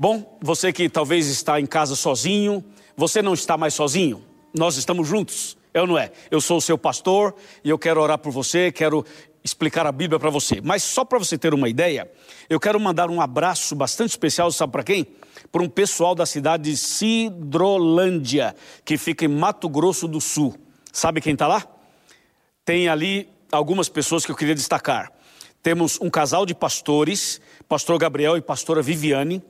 Bom, você que talvez está em casa sozinho, você não está mais sozinho. Nós estamos juntos, eu não é? Eu sou o seu pastor e eu quero orar por você, quero explicar a Bíblia para você. Mas só para você ter uma ideia, eu quero mandar um abraço bastante especial, sabe para quem? Para um pessoal da cidade de Sidrolândia, que fica em Mato Grosso do Sul. Sabe quem está lá? Tem ali algumas pessoas que eu queria destacar. Temos um casal de pastores, pastor Gabriel e pastora Viviane.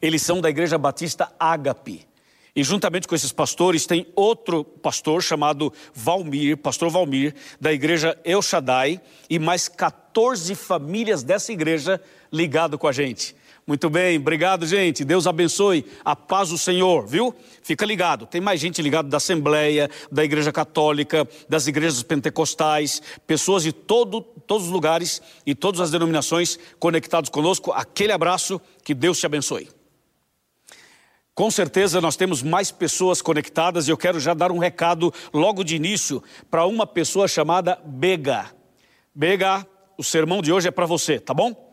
Eles são da Igreja Batista Ágape. E juntamente com esses pastores tem outro pastor chamado Valmir, pastor Valmir, da igreja El Shaddai, e mais 14 famílias dessa igreja ligado com a gente. Muito bem, obrigado, gente. Deus abençoe. A paz do Senhor, viu? Fica ligado. Tem mais gente ligada da Assembleia, da Igreja Católica, das igrejas pentecostais, pessoas de todo, todos os lugares e todas as denominações conectados conosco. Aquele abraço, que Deus te abençoe. Com certeza nós temos mais pessoas conectadas e eu quero já dar um recado logo de início para uma pessoa chamada Bega. Bega, o sermão de hoje é para você, tá bom?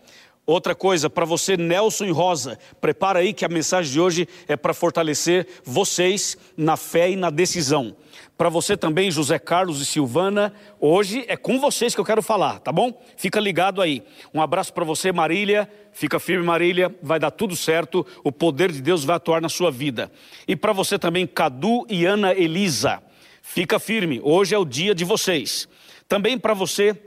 Outra coisa, para você, Nelson e Rosa, prepara aí que a mensagem de hoje é para fortalecer vocês na fé e na decisão. Para você também, José Carlos e Silvana, hoje é com vocês que eu quero falar, tá bom? Fica ligado aí. Um abraço para você, Marília. Fica firme, Marília. Vai dar tudo certo. O poder de Deus vai atuar na sua vida. E para você também, Cadu e Ana Elisa. Fica firme. Hoje é o dia de vocês. Também para você,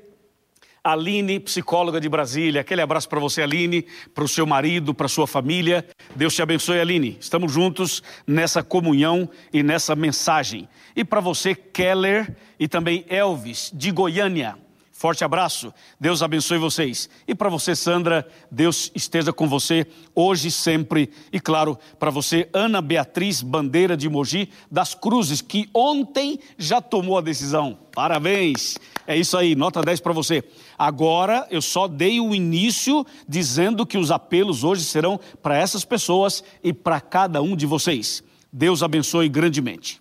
Aline, psicóloga de Brasília. Aquele abraço para você, Aline, para o seu marido, para sua família. Deus te abençoe, Aline. Estamos juntos nessa comunhão e nessa mensagem. E para você, Keller e também Elvis, de Goiânia. Forte abraço, Deus abençoe vocês. E para você, Sandra, Deus esteja com você hoje e sempre. E claro, para você, Ana Beatriz Bandeira de Mogi das Cruzes, que ontem já tomou a decisão. Parabéns! É isso aí, nota 10 para você. Agora eu só dei o início dizendo que os apelos hoje serão para essas pessoas e para cada um de vocês. Deus abençoe grandemente.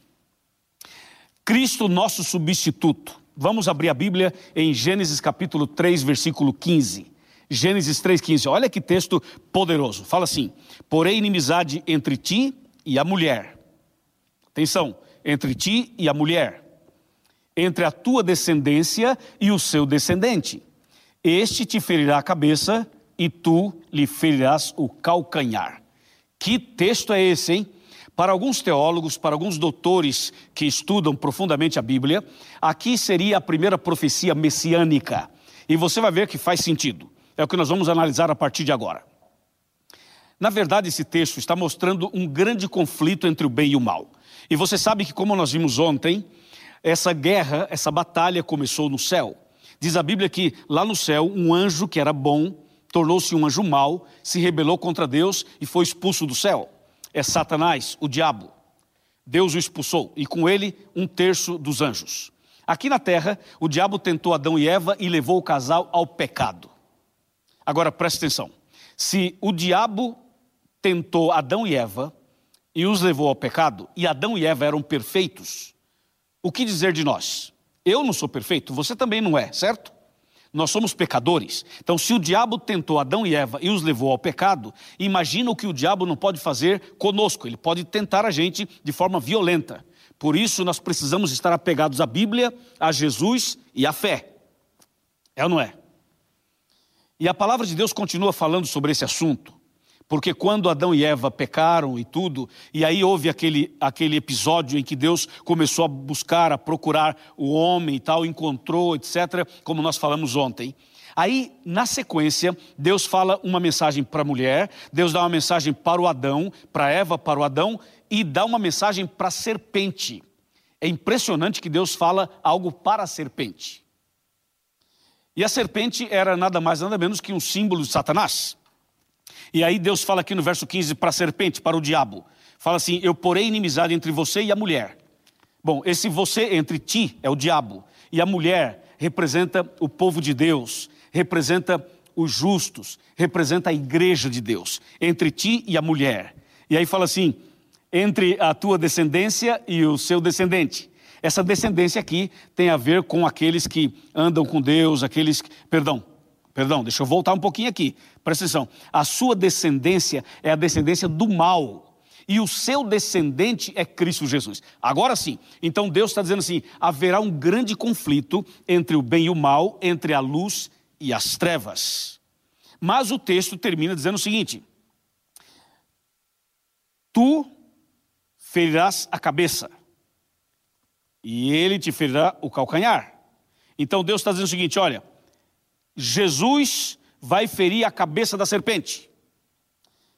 Cristo, nosso substituto. Vamos abrir a Bíblia em Gênesis capítulo 3, versículo 15. Gênesis 3,15. Olha que texto poderoso. Fala assim: Porém, inimizade entre ti e a mulher. Atenção, entre ti e a mulher. Entre a tua descendência e o seu descendente. Este te ferirá a cabeça e tu lhe ferirás o calcanhar. Que texto é esse, hein? Para alguns teólogos, para alguns doutores que estudam profundamente a Bíblia, aqui seria a primeira profecia messiânica. E você vai ver que faz sentido. É o que nós vamos analisar a partir de agora. Na verdade, esse texto está mostrando um grande conflito entre o bem e o mal. E você sabe que, como nós vimos ontem, essa guerra, essa batalha começou no céu. Diz a Bíblia que lá no céu, um anjo que era bom tornou-se um anjo mau, se rebelou contra Deus e foi expulso do céu é Satanás, o diabo. Deus o expulsou e com ele um terço dos anjos. Aqui na terra, o diabo tentou Adão e Eva e levou o casal ao pecado. Agora preste atenção: se o diabo tentou Adão e Eva e os levou ao pecado, e Adão e Eva eram perfeitos, o que dizer de nós? Eu não sou perfeito, você também não é, certo? Nós somos pecadores. Então, se o diabo tentou Adão e Eva e os levou ao pecado, imagina o que o diabo não pode fazer conosco. Ele pode tentar a gente de forma violenta. Por isso, nós precisamos estar apegados à Bíblia, a Jesus e à fé. É ou não é? E a palavra de Deus continua falando sobre esse assunto. Porque quando Adão e Eva pecaram e tudo, e aí houve aquele, aquele episódio em que Deus começou a buscar, a procurar o homem e tal, encontrou, etc., como nós falamos ontem. Aí, na sequência, Deus fala uma mensagem para a mulher, Deus dá uma mensagem para o Adão, para Eva, para o Adão, e dá uma mensagem para a serpente. É impressionante que Deus fala algo para a serpente. E a serpente era nada mais, nada menos que um símbolo de Satanás. E aí Deus fala aqui no verso 15 para a serpente, para o diabo. Fala assim: Eu porei inimizade entre você e a mulher. Bom, esse você entre ti é o diabo. E a mulher representa o povo de Deus, representa os justos, representa a igreja de Deus. Entre ti e a mulher. E aí fala assim: entre a tua descendência e o seu descendente. Essa descendência aqui tem a ver com aqueles que andam com Deus, aqueles, perdão, Perdão, deixa eu voltar um pouquinho aqui. Presta atenção. A sua descendência é a descendência do mal. E o seu descendente é Cristo Jesus. Agora sim. Então Deus está dizendo assim: haverá um grande conflito entre o bem e o mal, entre a luz e as trevas. Mas o texto termina dizendo o seguinte: Tu ferirás a cabeça, e ele te ferirá o calcanhar. Então Deus está dizendo o seguinte: olha, Jesus vai ferir a cabeça da serpente.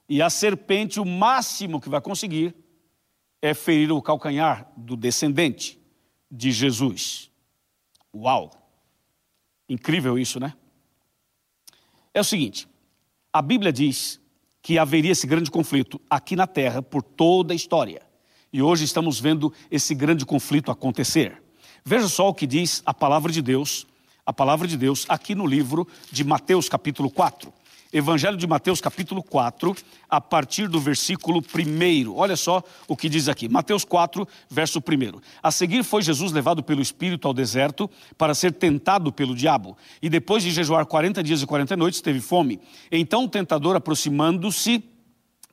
E a serpente, o máximo que vai conseguir é ferir o calcanhar do descendente de Jesus. Uau! Incrível isso, né? É o seguinte: a Bíblia diz que haveria esse grande conflito aqui na terra por toda a história. E hoje estamos vendo esse grande conflito acontecer. Veja só o que diz a palavra de Deus, a palavra de Deus aqui no livro de Mateus capítulo 4. Evangelho de Mateus, capítulo 4, a partir do versículo 1. Olha só o que diz aqui. Mateus 4, verso 1. A seguir foi Jesus levado pelo Espírito ao deserto para ser tentado pelo diabo. E depois de jejuar 40 dias e 40 noites, teve fome. Então o tentador, aproximando-se,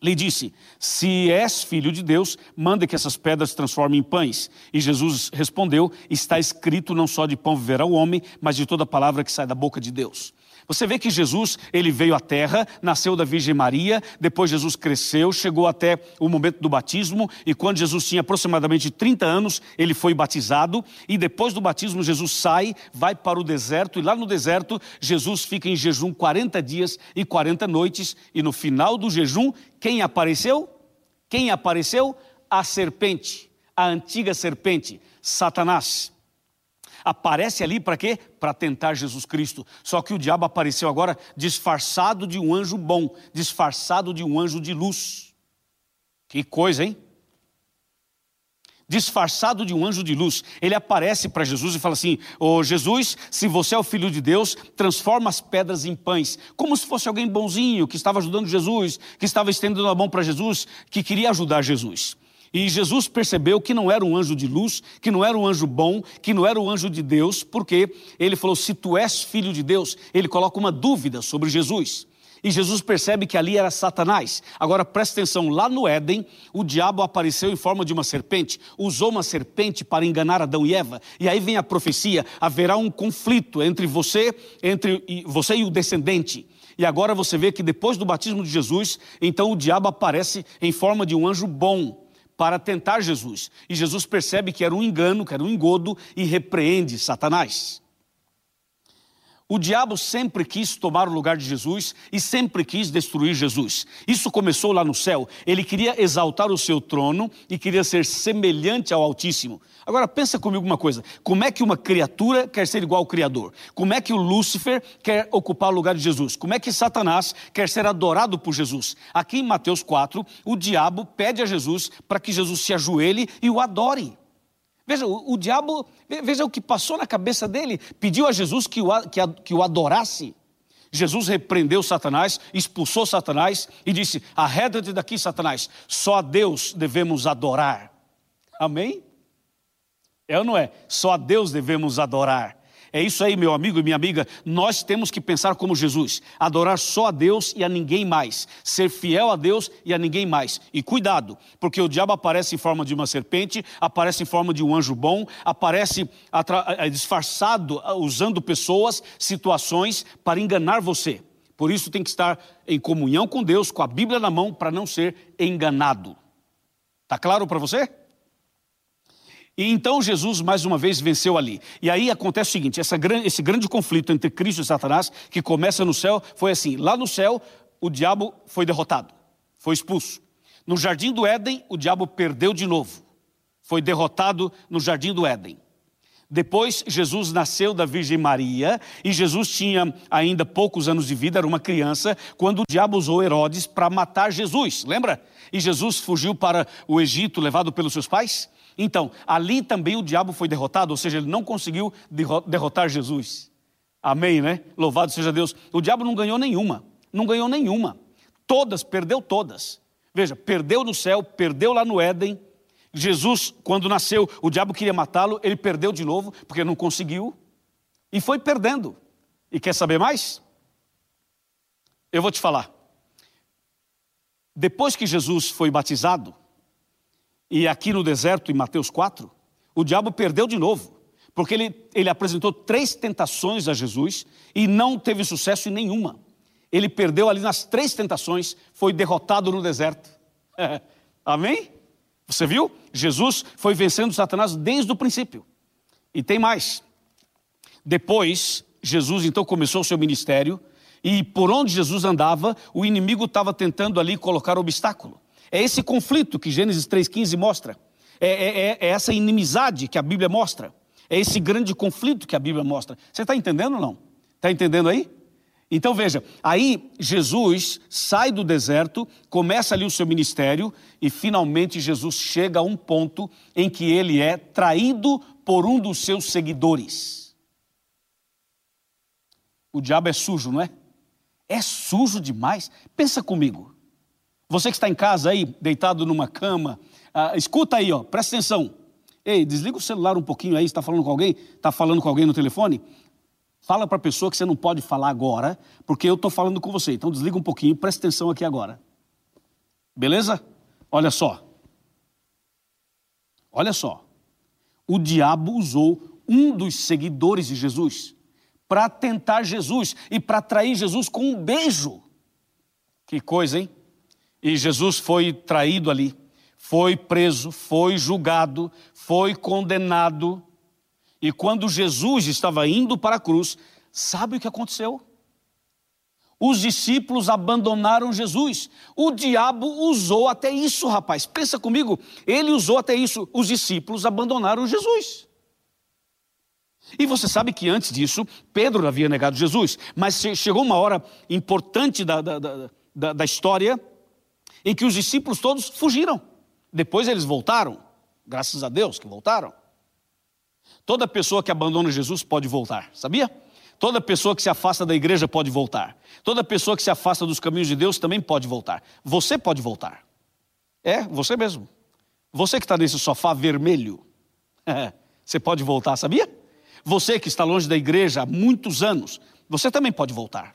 lhe disse: Se és filho de Deus, manda que essas pedras se transformem em pães. E Jesus respondeu: Está escrito: Não só de pão viverá o homem, mas de toda palavra que sai da boca de Deus. Você vê que Jesus, ele veio à terra, nasceu da Virgem Maria, depois Jesus cresceu, chegou até o momento do batismo, e quando Jesus tinha aproximadamente 30 anos, ele foi batizado, e depois do batismo Jesus sai, vai para o deserto, e lá no deserto Jesus fica em jejum 40 dias e 40 noites, e no final do jejum, quem apareceu? Quem apareceu? A serpente, a antiga serpente, Satanás aparece ali para quê? Para tentar Jesus Cristo. Só que o diabo apareceu agora disfarçado de um anjo bom, disfarçado de um anjo de luz. Que coisa, hein? Disfarçado de um anjo de luz, ele aparece para Jesus e fala assim: Ô oh, Jesus, se você é o filho de Deus, transforma as pedras em pães, como se fosse alguém bonzinho que estava ajudando Jesus, que estava estendendo a mão para Jesus, que queria ajudar Jesus. E Jesus percebeu que não era um anjo de luz, que não era um anjo bom, que não era o um anjo de Deus, porque ele falou: se tu és filho de Deus, ele coloca uma dúvida sobre Jesus. E Jesus percebe que ali era Satanás. Agora presta atenção: lá no Éden, o diabo apareceu em forma de uma serpente, usou uma serpente para enganar Adão e Eva. E aí vem a profecia: haverá um conflito entre você, entre você e o descendente. E agora você vê que depois do batismo de Jesus, então o diabo aparece em forma de um anjo bom para tentar Jesus. E Jesus percebe que era um engano, que era um engodo e repreende Satanás. O diabo sempre quis tomar o lugar de Jesus e sempre quis destruir Jesus. Isso começou lá no céu. Ele queria exaltar o seu trono e queria ser semelhante ao Altíssimo. Agora pensa comigo uma coisa: como é que uma criatura quer ser igual ao Criador? Como é que o Lúcifer quer ocupar o lugar de Jesus? Como é que Satanás quer ser adorado por Jesus? Aqui em Mateus 4, o diabo pede a Jesus para que Jesus se ajoelhe e o adore. Veja, o, o, diabo, veja o que passou na cabeça dele. Pediu a Jesus que o, que, que o adorasse. Jesus repreendeu Satanás, expulsou Satanás e disse: Arreda-te daqui, Satanás, só a Deus devemos adorar. Amém? É ou não é? Só a Deus devemos adorar. É isso aí, meu amigo e minha amiga. Nós temos que pensar como Jesus, adorar só a Deus e a ninguém mais, ser fiel a Deus e a ninguém mais. E cuidado, porque o diabo aparece em forma de uma serpente, aparece em forma de um anjo bom, aparece disfarçado, usando pessoas, situações para enganar você. Por isso tem que estar em comunhão com Deus, com a Bíblia na mão, para não ser enganado. Tá claro para você? E então Jesus mais uma vez venceu ali. E aí acontece o seguinte: essa, esse grande conflito entre Cristo e Satanás, que começa no céu, foi assim: lá no céu, o diabo foi derrotado, foi expulso. No jardim do Éden, o diabo perdeu de novo, foi derrotado no jardim do Éden. Depois, Jesus nasceu da Virgem Maria e Jesus tinha ainda poucos anos de vida, era uma criança, quando o diabo usou Herodes para matar Jesus, lembra? E Jesus fugiu para o Egito, levado pelos seus pais. Então, ali também o diabo foi derrotado, ou seja, ele não conseguiu derrotar Jesus. Amém, né? Louvado seja Deus. O diabo não ganhou nenhuma, não ganhou nenhuma. Todas, perdeu todas. Veja, perdeu no céu, perdeu lá no Éden. Jesus, quando nasceu, o diabo queria matá-lo, ele perdeu de novo, porque não conseguiu. E foi perdendo. E quer saber mais? eu vou te falar. Depois que Jesus foi batizado, e aqui no deserto, em Mateus 4, o diabo perdeu de novo, porque ele, ele apresentou três tentações a Jesus e não teve sucesso em nenhuma. Ele perdeu ali nas três tentações, foi derrotado no deserto. Amém? Você viu? Jesus foi vencendo Satanás desde o princípio. E tem mais. Depois, Jesus então começou o seu ministério e por onde Jesus andava, o inimigo estava tentando ali colocar obstáculo. É esse conflito que Gênesis 3,15 mostra. É, é, é, é, essa inimizade que a Bíblia mostra. É esse grande conflito que a Bíblia mostra. Você está entendendo ou não? Está entendendo aí? Então veja, aí Jesus sai do deserto, começa ali o seu ministério e finalmente Jesus chega a um ponto em que ele é traído por um dos seus seguidores. O diabo é sujo, não é? É sujo demais. Pensa comigo. Você que está em casa aí, deitado numa cama, uh, escuta aí, ó, presta atenção. Ei, desliga o celular um pouquinho aí, está falando com alguém? Está falando com alguém no telefone? Fala para a pessoa que você não pode falar agora, porque eu estou falando com você. Então desliga um pouquinho, presta atenção aqui agora. Beleza? Olha só. Olha só. O diabo usou um dos seguidores de Jesus para tentar Jesus e para atrair Jesus com um beijo. Que coisa, hein? E Jesus foi traído ali, foi preso, foi julgado, foi condenado e quando Jesus estava indo para a cruz, sabe o que aconteceu? Os discípulos abandonaram Jesus. O diabo usou até isso, rapaz. Pensa comigo, ele usou até isso. Os discípulos abandonaram Jesus. E você sabe que antes disso, Pedro havia negado Jesus. Mas chegou uma hora importante da, da, da, da história em que os discípulos todos fugiram. Depois eles voltaram. Graças a Deus que voltaram. Toda pessoa que abandona Jesus pode voltar, sabia? Toda pessoa que se afasta da igreja pode voltar. Toda pessoa que se afasta dos caminhos de Deus também pode voltar. Você pode voltar. É, você mesmo. Você que está nesse sofá vermelho, você pode voltar, sabia? Você que está longe da igreja há muitos anos, você também pode voltar.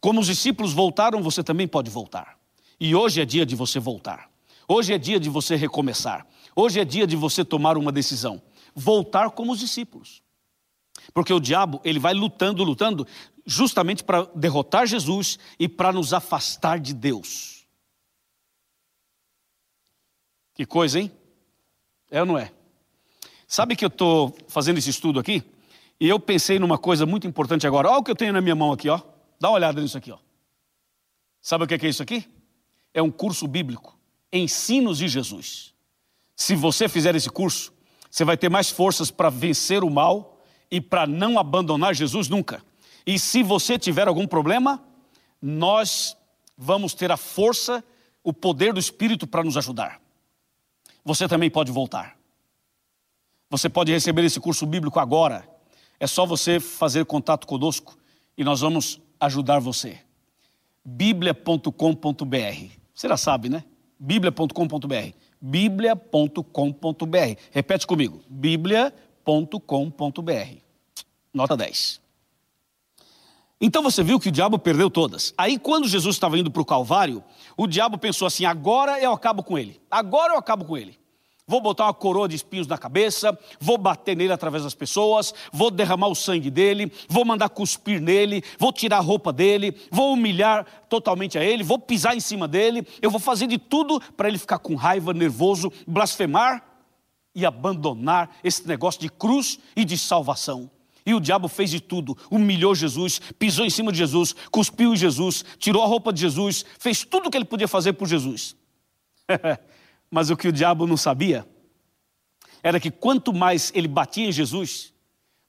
Como os discípulos voltaram, você também pode voltar. E hoje é dia de você voltar. Hoje é dia de você recomeçar. Hoje é dia de você tomar uma decisão voltar como os discípulos. Porque o diabo, ele vai lutando, lutando, justamente para derrotar Jesus e para nos afastar de Deus. Que coisa, hein? É ou não é? Sabe que eu estou fazendo esse estudo aqui? E eu pensei numa coisa muito importante agora. Olha o que eu tenho na minha mão aqui, ó. Dá uma olhada nisso aqui, ó. Sabe o que é isso aqui? É um curso bíblico. Ensinos de Jesus. Se você fizer esse curso, você vai ter mais forças para vencer o mal e para não abandonar Jesus nunca. E se você tiver algum problema, nós vamos ter a força, o poder do Espírito para nos ajudar. Você também pode voltar. Você pode receber esse curso bíblico agora. É só você fazer contato conosco e nós vamos ajudar você. bíblia.com.br. Você já sabe, né? bíblia.com.br bíblia.com.br. Repete comigo, bíblia.com.br. Nota 10. Então você viu que o diabo perdeu todas. Aí, quando Jesus estava indo para o Calvário, o diabo pensou assim: agora eu acabo com ele, agora eu acabo com ele vou botar uma coroa de espinhos na cabeça, vou bater nele através das pessoas, vou derramar o sangue dele, vou mandar cuspir nele, vou tirar a roupa dele, vou humilhar totalmente a ele, vou pisar em cima dele, eu vou fazer de tudo para ele ficar com raiva, nervoso, blasfemar e abandonar esse negócio de cruz e de salvação. E o diabo fez de tudo, humilhou Jesus, pisou em cima de Jesus, cuspiu em Jesus, tirou a roupa de Jesus, fez tudo o que ele podia fazer por Jesus. Mas o que o diabo não sabia era que quanto mais ele batia em Jesus,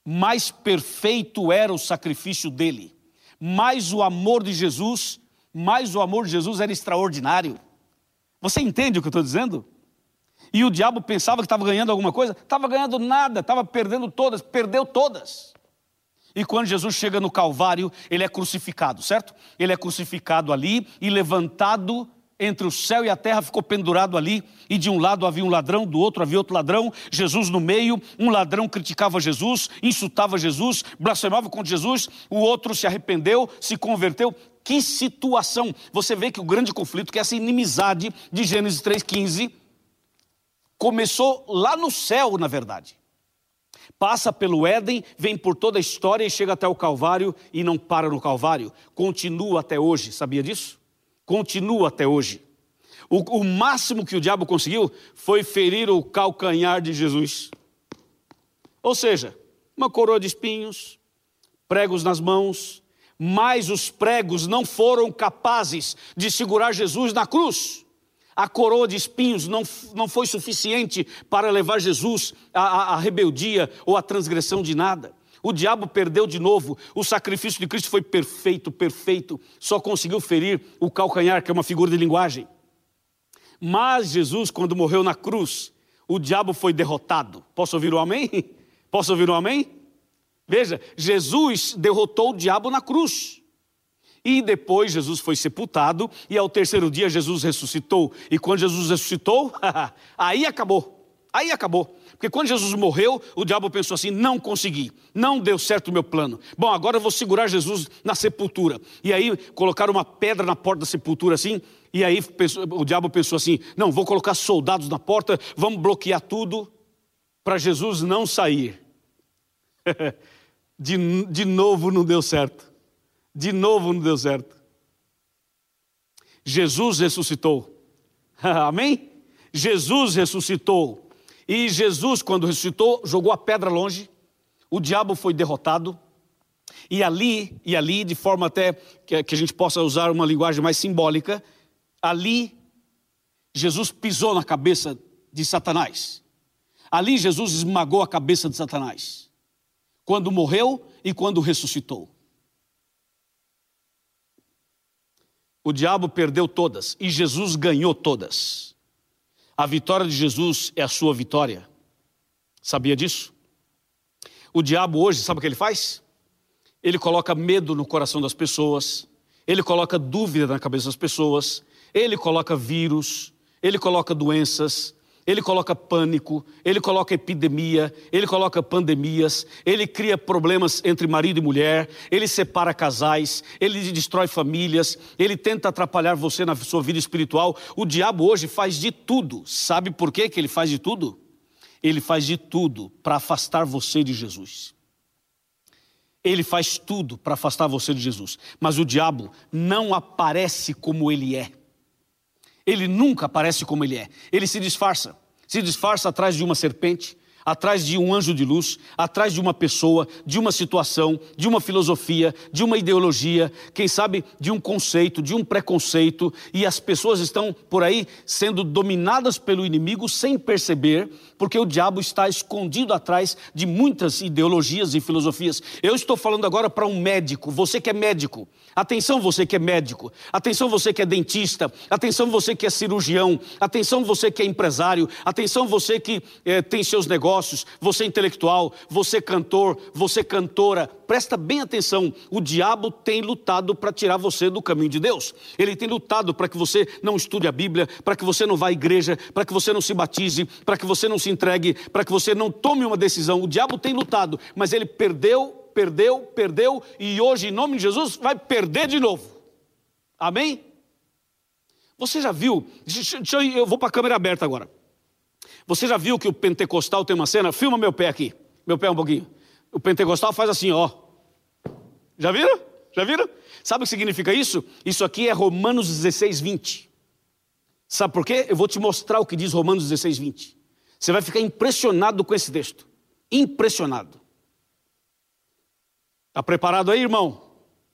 mais perfeito era o sacrifício dele, mais o amor de Jesus, mais o amor de Jesus era extraordinário. Você entende o que eu estou dizendo? E o diabo pensava que estava ganhando alguma coisa, estava ganhando nada, estava perdendo todas, perdeu todas. E quando Jesus chega no Calvário, ele é crucificado, certo? Ele é crucificado ali e levantado entre o céu e a terra ficou pendurado ali, e de um lado havia um ladrão, do outro havia outro ladrão, Jesus no meio, um ladrão criticava Jesus, insultava Jesus, blasfemava contra Jesus, o outro se arrependeu, se converteu, Que situação! Você vê que o grande conflito, que é essa inimizade de Gênesis 3,15, começou lá no céu, na verdade. Passa pelo Éden, vem por toda a história e chega até o Calvário e não para no Calvário. Continua até hoje, sabia disso? Continua até hoje. O, o máximo que o diabo conseguiu foi ferir o calcanhar de Jesus. Ou seja, uma coroa de espinhos, pregos nas mãos, mas os pregos não foram capazes de segurar Jesus na cruz. A coroa de espinhos não, não foi suficiente para levar Jesus à, à rebeldia ou à transgressão de nada. O diabo perdeu de novo. O sacrifício de Cristo foi perfeito, perfeito. Só conseguiu ferir o calcanhar, que é uma figura de linguagem. Mas Jesus, quando morreu na cruz, o diabo foi derrotado. Posso ouvir o um amém? Posso ouvir o um amém? Veja, Jesus derrotou o diabo na cruz. E depois Jesus foi sepultado, e ao terceiro dia Jesus ressuscitou. E quando Jesus ressuscitou, aí acabou. Aí acabou. Porque quando Jesus morreu, o diabo pensou assim: não consegui, não deu certo o meu plano. Bom, agora eu vou segurar Jesus na sepultura. E aí colocaram uma pedra na porta da sepultura assim, e aí o diabo pensou assim: não, vou colocar soldados na porta, vamos bloquear tudo para Jesus não sair. de, de novo não deu certo. De novo não deu certo. Jesus ressuscitou. Amém? Jesus ressuscitou. E Jesus, quando ressuscitou, jogou a pedra longe. O diabo foi derrotado. E ali, e ali, de forma até que, a gente possa usar uma linguagem mais simbólica, ali Jesus pisou na cabeça de Satanás. Ali Jesus esmagou a cabeça de Satanás quando morreu e quando ressuscitou. O diabo perdeu todas e Jesus ganhou todas. A vitória de Jesus é a sua vitória. Sabia disso? O diabo hoje, sabe o que ele faz? Ele coloca medo no coração das pessoas, ele coloca dúvida na cabeça das pessoas, ele coloca vírus, ele coloca doenças, ele coloca pânico, ele coloca epidemia, ele coloca pandemias, ele cria problemas entre marido e mulher, ele separa casais, ele destrói famílias, ele tenta atrapalhar você na sua vida espiritual. O diabo hoje faz de tudo. Sabe por quê que ele faz de tudo? Ele faz de tudo para afastar você de Jesus. Ele faz tudo para afastar você de Jesus. Mas o diabo não aparece como ele é. Ele nunca aparece como ele é. Ele se disfarça. Se disfarça atrás de uma serpente, atrás de um anjo de luz, atrás de uma pessoa, de uma situação, de uma filosofia, de uma ideologia, quem sabe de um conceito, de um preconceito, e as pessoas estão por aí sendo dominadas pelo inimigo sem perceber, porque o diabo está escondido atrás de muitas ideologias e filosofias. Eu estou falando agora para um médico, você que é médico. Atenção você que é médico, atenção você que é dentista, atenção você que é cirurgião, atenção você que é empresário, atenção você que eh, tem seus negócios, você intelectual, você cantor, você cantora, presta bem atenção, o diabo tem lutado para tirar você do caminho de Deus. Ele tem lutado para que você não estude a Bíblia, para que você não vá à igreja, para que você não se batize, para que você não se entregue, para que você não tome uma decisão. O diabo tem lutado, mas ele perdeu perdeu, perdeu e hoje, em nome de Jesus, vai perder de novo. Amém? Você já viu? Deixa, eu, eu vou para a câmera aberta agora. Você já viu que o pentecostal tem uma cena? Filma meu pé aqui, meu pé um pouquinho. O pentecostal faz assim, ó. Já viram? Já viram? Sabe o que significa isso? Isso aqui é Romanos 16, 20. Sabe por quê? Eu vou te mostrar o que diz Romanos 16, 20. Você vai ficar impressionado com esse texto. Impressionado. Está preparado aí, irmão?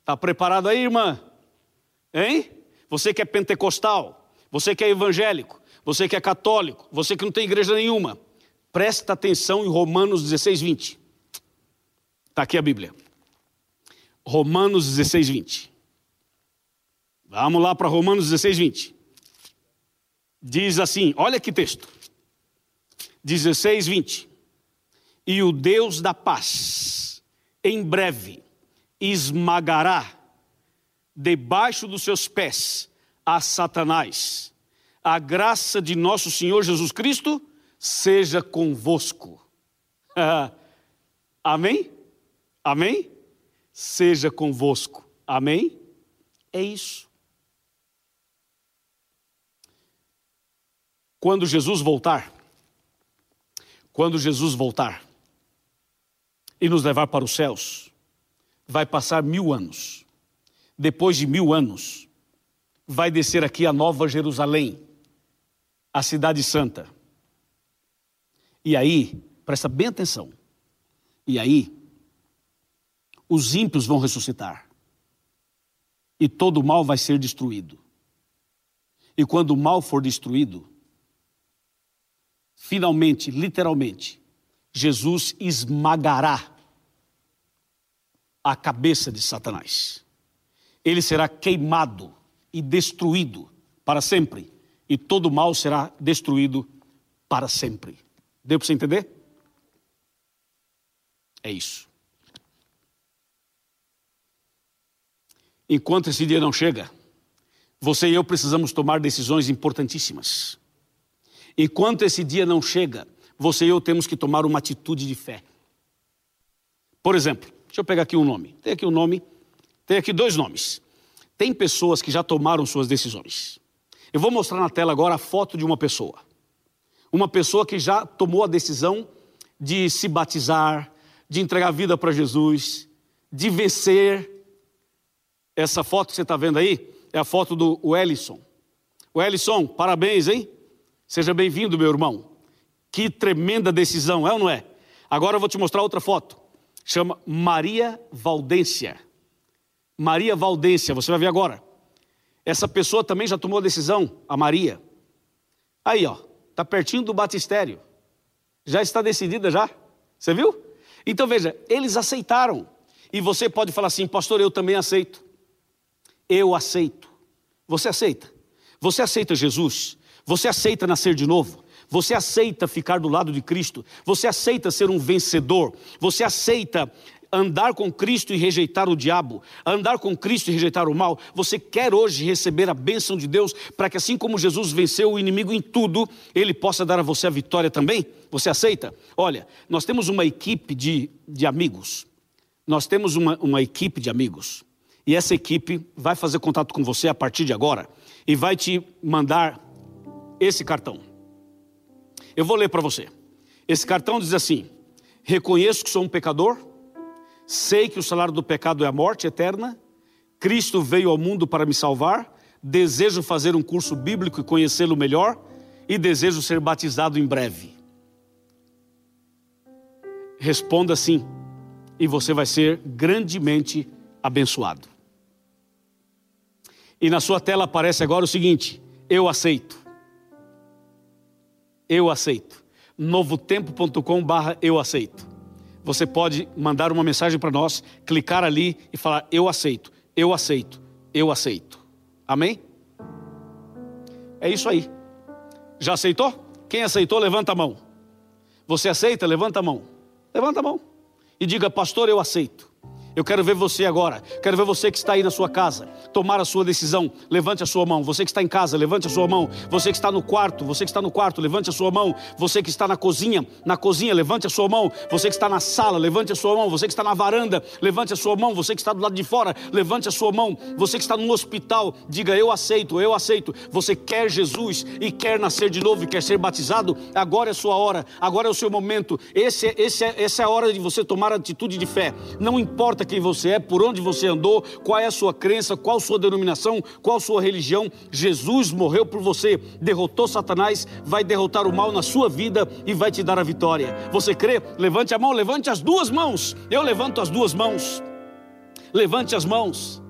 Está preparado aí, irmã? Hein? Você que é pentecostal, você que é evangélico, você que é católico, você que não tem igreja nenhuma, presta atenção em Romanos 16, 20. Está aqui a Bíblia. Romanos 16, 20. Vamos lá para Romanos 16, 20. Diz assim: olha que texto. 16, 20. E o Deus da paz em breve esmagará debaixo dos seus pés a Satanás. A graça de nosso Senhor Jesus Cristo seja convosco. Amém? Amém? Seja convosco. Amém? É isso. Quando Jesus voltar, quando Jesus voltar e nos levar para os céus, vai passar mil anos. Depois de mil anos, vai descer aqui a Nova Jerusalém, a Cidade Santa. E aí, presta bem atenção, e aí, os ímpios vão ressuscitar, e todo o mal vai ser destruído. E quando o mal for destruído, finalmente, literalmente, Jesus esmagará a cabeça de Satanás. Ele será queimado e destruído para sempre, e todo mal será destruído para sempre. Deu para você entender? É isso. Enquanto esse dia não chega, você e eu precisamos tomar decisões importantíssimas. Enquanto esse dia não chega, você e eu temos que tomar uma atitude de fé. Por exemplo, deixa eu pegar aqui um nome. Tem aqui um nome, tem aqui dois nomes. Tem pessoas que já tomaram suas decisões. Eu vou mostrar na tela agora a foto de uma pessoa. Uma pessoa que já tomou a decisão de se batizar, de entregar a vida para Jesus, de vencer. Essa foto que você está vendo aí é a foto do Wellison. Wellison, parabéns, hein? Seja bem-vindo, meu irmão. Que tremenda decisão, é ou não é? Agora eu vou te mostrar outra foto. Chama Maria Valdência. Maria Valdência, você vai ver agora. Essa pessoa também já tomou a decisão, a Maria. Aí, ó, tá pertinho do batistério. Já está decidida já? Você viu? Então veja, eles aceitaram. E você pode falar assim, pastor, eu também aceito. Eu aceito. Você aceita? Você aceita Jesus? Você aceita nascer de novo? Você aceita ficar do lado de Cristo? Você aceita ser um vencedor? Você aceita andar com Cristo e rejeitar o diabo, andar com Cristo e rejeitar o mal, você quer hoje receber a bênção de Deus para que assim como Jesus venceu o inimigo em tudo, ele possa dar a você a vitória também? Você aceita? Olha, nós temos uma equipe de, de amigos, nós temos uma, uma equipe de amigos, e essa equipe vai fazer contato com você a partir de agora e vai te mandar esse cartão. Eu vou ler para você. Esse cartão diz assim: Reconheço que sou um pecador, sei que o salário do pecado é a morte eterna, Cristo veio ao mundo para me salvar, desejo fazer um curso bíblico e conhecê-lo melhor e desejo ser batizado em breve. Responda sim, e você vai ser grandemente abençoado. E na sua tela aparece agora o seguinte: eu aceito eu aceito. novotempo.com/barra eu aceito. Você pode mandar uma mensagem para nós, clicar ali e falar eu aceito, eu aceito, eu aceito. Amém? É isso aí. Já aceitou? Quem aceitou, levanta a mão. Você aceita? Levanta a mão. Levanta a mão. E diga, pastor, eu aceito. Eu quero ver você agora. Quero ver você que está aí na sua casa tomar a sua decisão. Levante a sua mão. Você que está em casa, levante a sua mão. Você que está no quarto, você que está no quarto, levante a sua mão. Você que está na cozinha, na cozinha, levante a sua mão. Você que está na sala, levante a sua mão. Você que está na varanda, levante a sua mão. Você que está do lado de fora, levante a sua mão. Você que está no hospital, diga eu aceito, eu aceito. Você quer Jesus e quer nascer de novo e quer ser batizado? Agora é a sua hora. Agora é o seu momento. Esse, esse, essa é a hora de você tomar atitude de fé. Não importa quem você é, por onde você andou, qual é a sua crença, qual sua denominação, qual sua religião. Jesus morreu por você, derrotou Satanás, vai derrotar o mal na sua vida e vai te dar a vitória. Você crê? Levante a mão, levante as duas mãos. Eu levanto as duas mãos. Levante as mãos.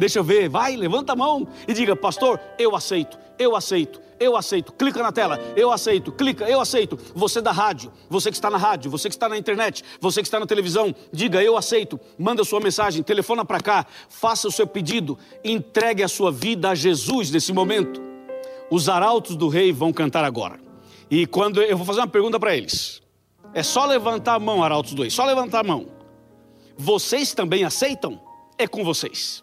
Deixa eu ver, vai, levanta a mão e diga, pastor, eu aceito, eu aceito, eu aceito. Clica na tela, eu aceito, clica, eu aceito. Você da rádio, você que está na rádio, você que está na internet, você que está na televisão, diga, eu aceito. Manda sua mensagem, telefona para cá, faça o seu pedido, entregue a sua vida a Jesus nesse momento. Os arautos do rei vão cantar agora. E quando eu vou fazer uma pergunta para eles, é só levantar a mão, arautos do rei, só levantar a mão. Vocês também aceitam? É com vocês.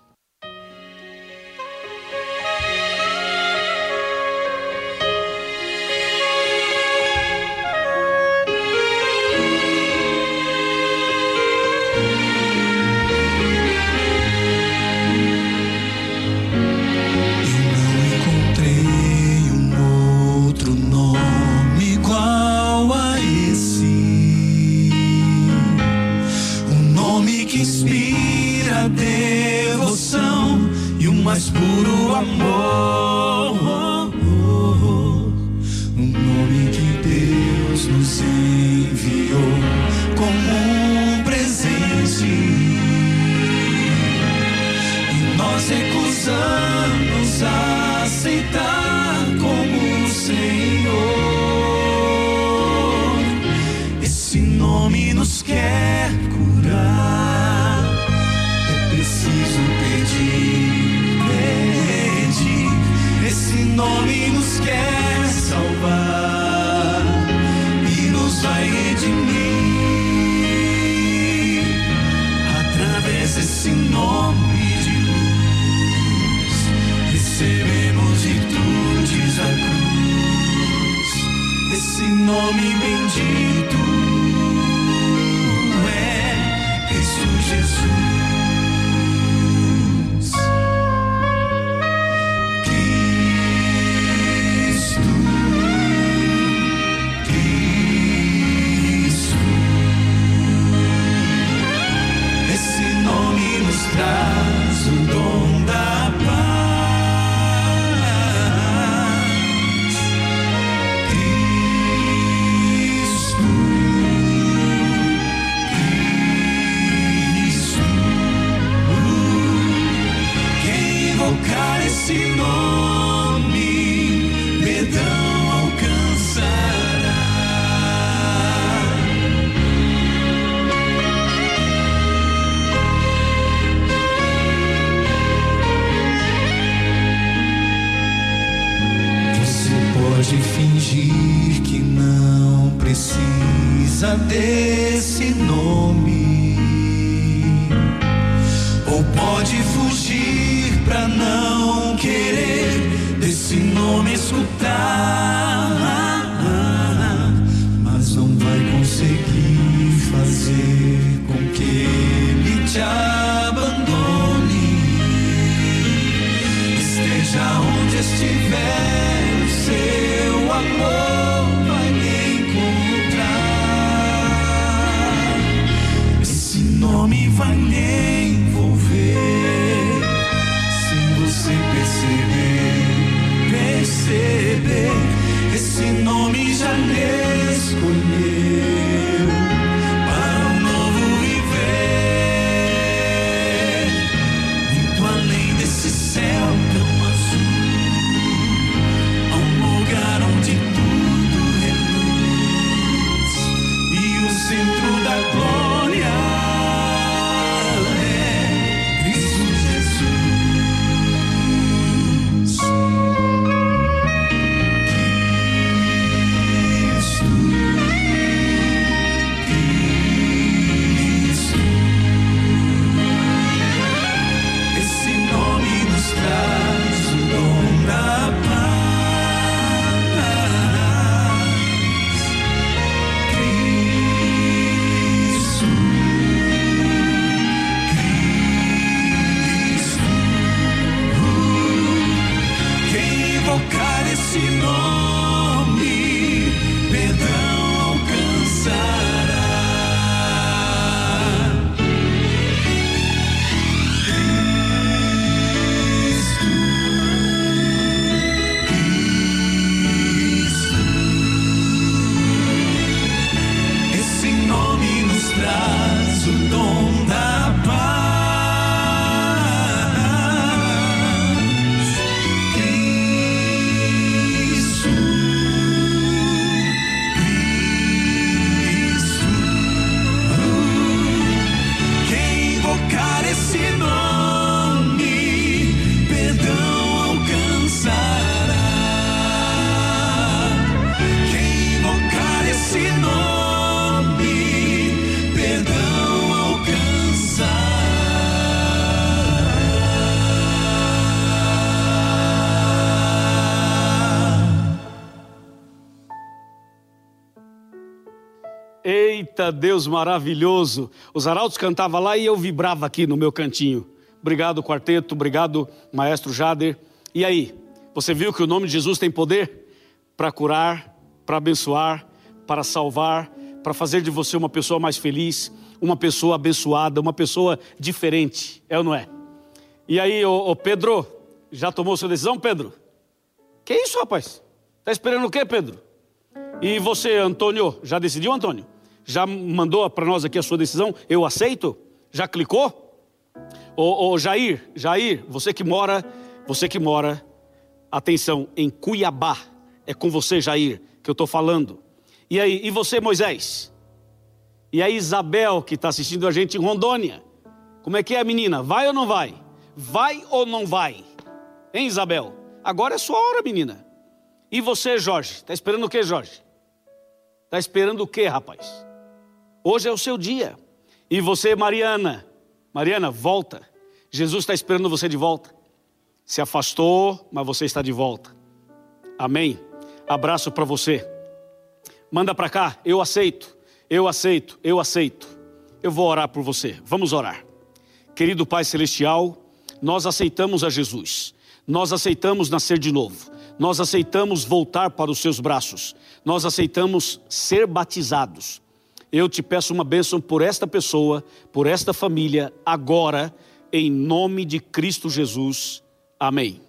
amor. Eita Deus maravilhoso! Os arautos cantavam lá e eu vibrava aqui no meu cantinho. Obrigado, quarteto, obrigado, maestro Jader. E aí, você viu que o nome de Jesus tem poder? Para curar, para abençoar, para salvar, para fazer de você uma pessoa mais feliz, uma pessoa abençoada, uma pessoa diferente. É ou não é? E aí, ô, ô Pedro, já tomou sua decisão, Pedro? Que isso, rapaz? Tá esperando o quê, Pedro? E você, Antônio, já decidiu, Antônio? Já mandou para nós aqui a sua decisão? Eu aceito? Já clicou? Ô, ô, Jair, Jair, você que mora, você que mora, atenção, em Cuiabá. É com você, Jair, que eu estou falando. E aí, e você, Moisés? E a Isabel, que está assistindo a gente em Rondônia. Como é que é, menina? Vai ou não vai? Vai ou não vai? Hein, Isabel? Agora é sua hora, menina. E você, Jorge? Está esperando o que, Jorge? Está esperando o que, rapaz? Hoje é o seu dia. E você, Mariana? Mariana, volta. Jesus está esperando você de volta. Se afastou, mas você está de volta. Amém. Abraço para você. Manda para cá, eu aceito. Eu aceito, eu aceito. Eu vou orar por você. Vamos orar. Querido Pai Celestial, nós aceitamos a Jesus. Nós aceitamos nascer de novo. Nós aceitamos voltar para os seus braços. Nós aceitamos ser batizados. Eu te peço uma bênção por esta pessoa, por esta família, agora, em nome de Cristo Jesus. Amém.